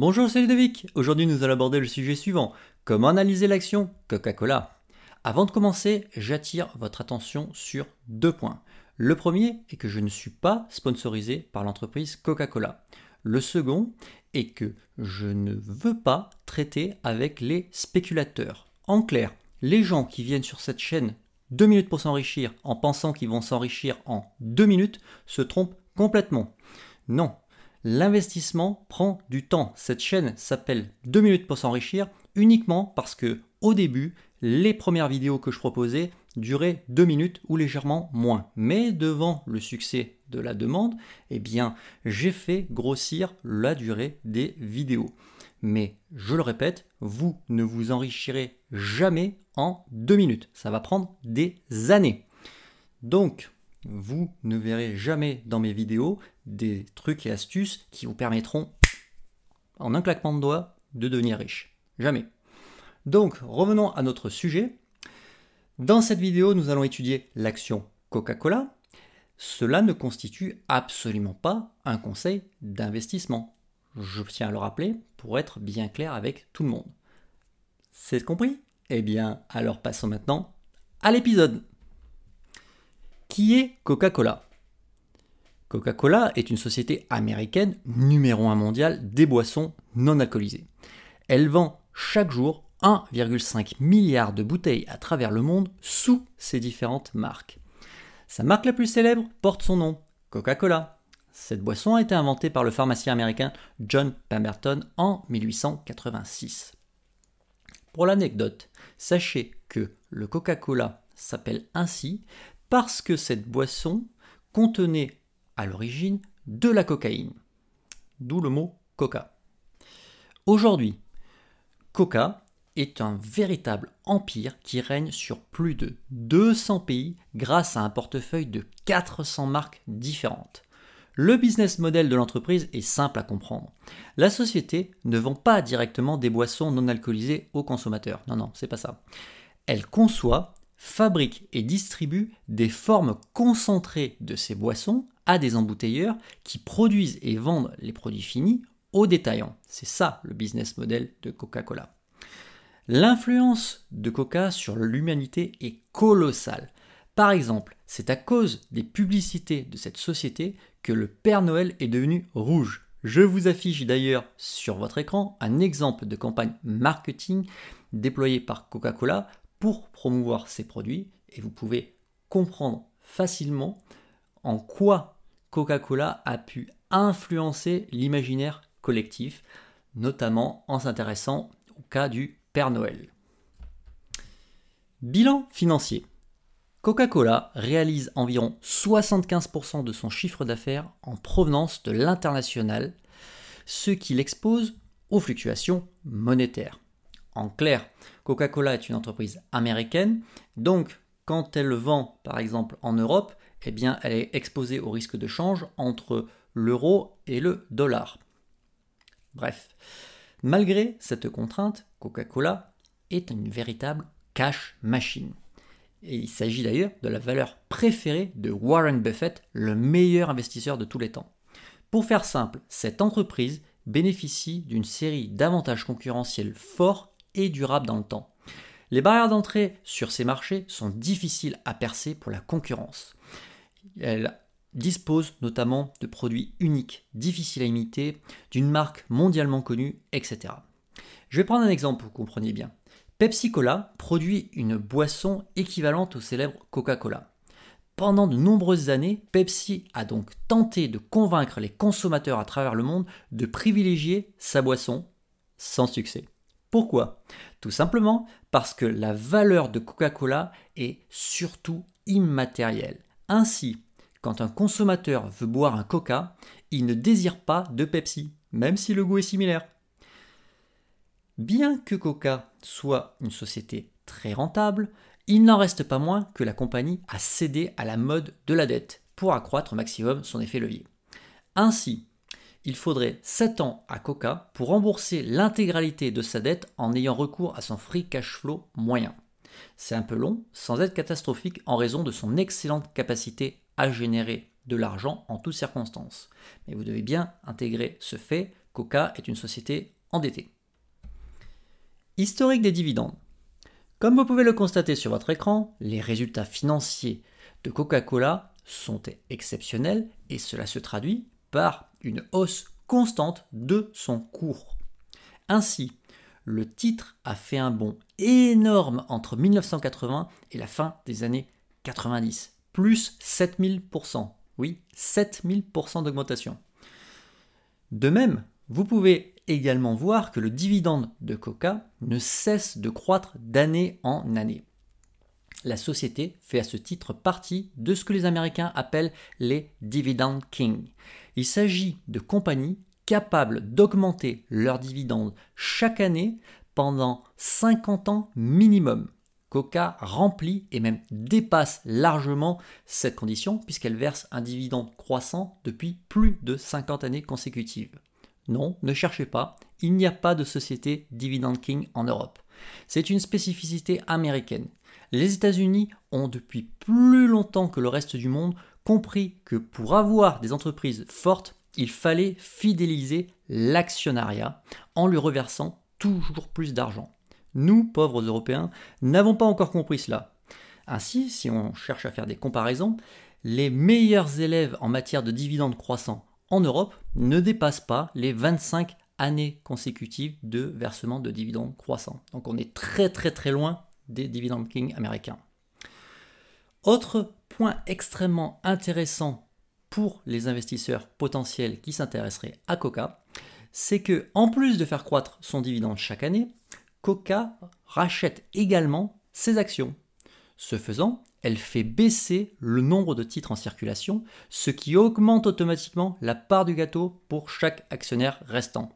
Bonjour, c'est Ludovic. Aujourd'hui, nous allons aborder le sujet suivant comment analyser l'action Coca-Cola? Avant de commencer, j'attire votre attention sur deux points. Le premier est que je ne suis pas sponsorisé par l'entreprise Coca-Cola. Le second est que je ne veux pas traiter avec les spéculateurs. En clair, les gens qui viennent sur cette chaîne deux minutes pour s'enrichir en pensant qu'ils vont s'enrichir en deux minutes se trompent complètement. Non, L'investissement prend du temps. Cette chaîne s'appelle 2 minutes pour s'enrichir uniquement parce que au début, les premières vidéos que je proposais duraient 2 minutes ou légèrement moins. Mais devant le succès de la demande, eh bien, j'ai fait grossir la durée des vidéos. Mais je le répète, vous ne vous enrichirez jamais en 2 minutes. Ça va prendre des années. Donc, vous ne verrez jamais dans mes vidéos des trucs et astuces qui vous permettront, en un claquement de doigts, de devenir riche. Jamais. Donc, revenons à notre sujet. Dans cette vidéo, nous allons étudier l'action Coca-Cola. Cela ne constitue absolument pas un conseil d'investissement. Je tiens à le rappeler pour être bien clair avec tout le monde. C'est compris? Eh bien, alors passons maintenant à l'épisode. Qui est Coca-Cola? Coca-Cola est une société américaine numéro 1 mondial des boissons non alcoolisées. Elle vend chaque jour 1,5 milliard de bouteilles à travers le monde sous ses différentes marques. Sa marque la plus célèbre porte son nom, Coca-Cola. Cette boisson a été inventée par le pharmacien américain John Pemberton en 1886. Pour l'anecdote, sachez que le Coca-Cola s'appelle ainsi parce que cette boisson contenait à l'origine de la cocaïne. D'où le mot coca. Aujourd'hui, Coca est un véritable empire qui règne sur plus de 200 pays grâce à un portefeuille de 400 marques différentes. Le business model de l'entreprise est simple à comprendre. La société ne vend pas directement des boissons non alcoolisées aux consommateurs. Non, non, c'est pas ça. Elle conçoit fabrique et distribue des formes concentrées de ces boissons à des embouteilleurs qui produisent et vendent les produits finis aux détaillants. C'est ça le business model de Coca-Cola. L'influence de Coca sur l'humanité est colossale. Par exemple, c'est à cause des publicités de cette société que le Père Noël est devenu rouge. Je vous affiche d'ailleurs sur votre écran un exemple de campagne marketing déployée par Coca-Cola pour promouvoir ses produits et vous pouvez comprendre facilement en quoi Coca-Cola a pu influencer l'imaginaire collectif, notamment en s'intéressant au cas du Père Noël. Bilan financier. Coca-Cola réalise environ 75% de son chiffre d'affaires en provenance de l'international, ce qui l'expose aux fluctuations monétaires. En clair, Coca-Cola est une entreprise américaine, donc quand elle vend par exemple en Europe, eh bien elle est exposée au risque de change entre l'euro et le dollar. Bref, malgré cette contrainte, Coca-Cola est une véritable cash machine. Et il s'agit d'ailleurs de la valeur préférée de Warren Buffett, le meilleur investisseur de tous les temps. Pour faire simple, cette entreprise bénéficie d'une série d'avantages concurrentiels forts et durable dans le temps. Les barrières d'entrée sur ces marchés sont difficiles à percer pour la concurrence. Elle dispose notamment de produits uniques, difficiles à imiter, d'une marque mondialement connue, etc. Je vais prendre un exemple pour que vous compreniez bien. Pepsi Cola produit une boisson équivalente au célèbre Coca-Cola. Pendant de nombreuses années, Pepsi a donc tenté de convaincre les consommateurs à travers le monde de privilégier sa boisson sans succès. Pourquoi? Tout simplement parce que la valeur de Coca-Cola est surtout immatérielle. Ainsi, quand un consommateur veut boire un Coca, il ne désire pas de Pepsi, même si le goût est similaire. Bien que Coca soit une société très rentable, il n'en reste pas moins que la compagnie a cédé à la mode de la dette pour accroître au maximum son effet levier. Ainsi, il faudrait 7 ans à Coca pour rembourser l'intégralité de sa dette en ayant recours à son free cash flow moyen. C'est un peu long, sans être catastrophique en raison de son excellente capacité à générer de l'argent en toutes circonstances. Mais vous devez bien intégrer ce fait Coca est une société endettée. Historique des dividendes. Comme vous pouvez le constater sur votre écran, les résultats financiers de Coca-Cola sont exceptionnels et cela se traduit par une hausse constante de son cours. Ainsi, le titre a fait un bond énorme entre 1980 et la fin des années 90, plus 7000%. Oui, 7000% d'augmentation. De même, vous pouvez également voir que le dividende de Coca ne cesse de croître d'année en année. La société fait à ce titre partie de ce que les Américains appellent les Dividend Kings. Il s'agit de compagnies capables d'augmenter leurs dividendes chaque année pendant 50 ans minimum. Coca remplit et même dépasse largement cette condition puisqu'elle verse un dividende croissant depuis plus de 50 années consécutives. Non, ne cherchez pas, il n'y a pas de société Dividend King en Europe. C'est une spécificité américaine. Les États-Unis ont depuis plus longtemps que le reste du monde compris que pour avoir des entreprises fortes, il fallait fidéliser l'actionnariat en lui reversant toujours plus d'argent. Nous, pauvres Européens, n'avons pas encore compris cela. Ainsi, si on cherche à faire des comparaisons, les meilleurs élèves en matière de dividendes croissants en Europe ne dépassent pas les 25 années consécutives de versement de dividendes croissants. Donc on est très très très loin des dividendes king américains. Autre point extrêmement intéressant pour les investisseurs potentiels qui s'intéresseraient à Coca, c'est que en plus de faire croître son dividende chaque année, Coca rachète également ses actions. Ce faisant, elle fait baisser le nombre de titres en circulation, ce qui augmente automatiquement la part du gâteau pour chaque actionnaire restant.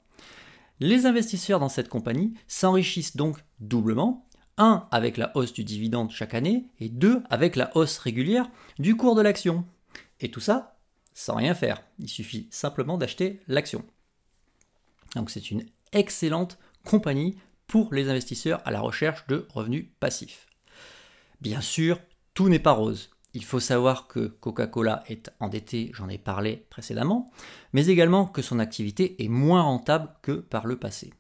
Les investisseurs dans cette compagnie s'enrichissent donc doublement, un avec la hausse du dividende chaque année et deux avec la hausse régulière du cours de l'action. Et tout ça sans rien faire, il suffit simplement d'acheter l'action. Donc c'est une excellente compagnie pour les investisseurs à la recherche de revenus passifs. Bien sûr, tout n'est pas rose. Il faut savoir que Coca-Cola est endetté, j'en ai parlé précédemment, mais également que son activité est moins rentable que par le passé.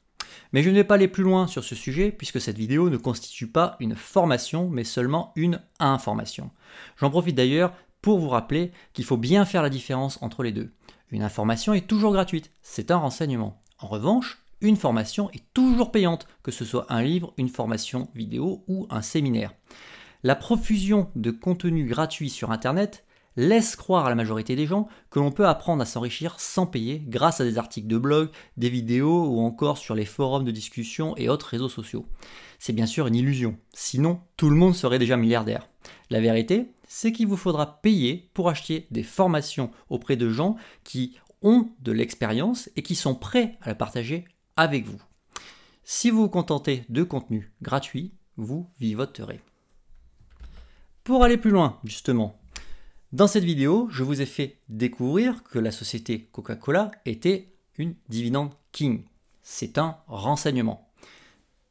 Mais je ne vais pas aller plus loin sur ce sujet puisque cette vidéo ne constitue pas une formation mais seulement une information. J'en profite d'ailleurs pour vous rappeler qu'il faut bien faire la différence entre les deux. Une information est toujours gratuite, c'est un renseignement. En revanche, une formation est toujours payante, que ce soit un livre, une formation vidéo ou un séminaire. La profusion de contenu gratuit sur Internet laisse croire à la majorité des gens que l'on peut apprendre à s'enrichir sans payer grâce à des articles de blog, des vidéos ou encore sur les forums de discussion et autres réseaux sociaux. C'est bien sûr une illusion, sinon tout le monde serait déjà milliardaire. La vérité, c'est qu'il vous faudra payer pour acheter des formations auprès de gens qui ont de l'expérience et qui sont prêts à la partager avec vous. Si vous vous contentez de contenu gratuit, vous vivoterez. Pour aller plus loin, justement, dans cette vidéo, je vous ai fait découvrir que la société Coca-Cola était une dividende king. C'est un renseignement.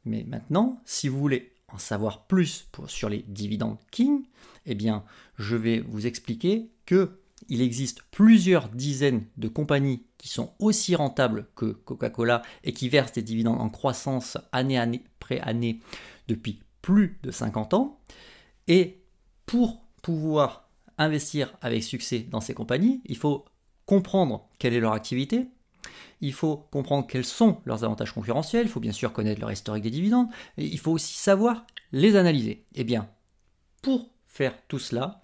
Mais maintenant, si vous voulez en savoir plus sur les dividendes king, eh bien, je vais vous expliquer que il existe plusieurs dizaines de compagnies qui sont aussi rentables que Coca-Cola et qui versent des dividendes en croissance année, après année depuis plus de 50 ans. Et pour pouvoir investir avec succès dans ces compagnies, il faut comprendre quelle est leur activité, il faut comprendre quels sont leurs avantages concurrentiels, il faut bien sûr connaître leur historique des dividendes, il faut aussi savoir les analyser. Eh bien, pour faire tout cela,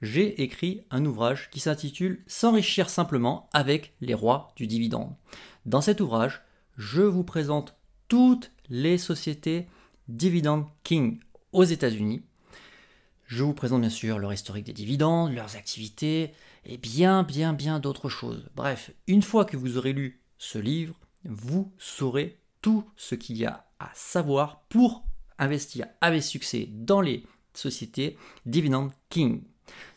j'ai écrit un ouvrage qui s'intitule S'enrichir simplement avec les rois du dividende. Dans cet ouvrage, je vous présente toutes les sociétés Dividend King aux États-Unis je vous présente bien sûr leur historique des dividendes, leurs activités et bien bien bien d'autres choses. Bref, une fois que vous aurez lu ce livre, vous saurez tout ce qu'il y a à savoir pour investir avec succès dans les sociétés Dividend King.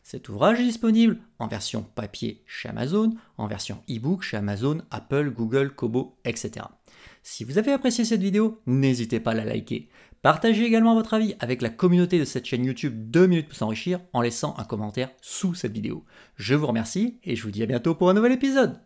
Cet ouvrage est disponible en version papier chez Amazon, en version e-book chez Amazon, Apple, Google, Kobo, etc. Si vous avez apprécié cette vidéo, n'hésitez pas à la liker. Partagez également votre avis avec la communauté de cette chaîne YouTube 2 minutes pour s'enrichir en laissant un commentaire sous cette vidéo. Je vous remercie et je vous dis à bientôt pour un nouvel épisode.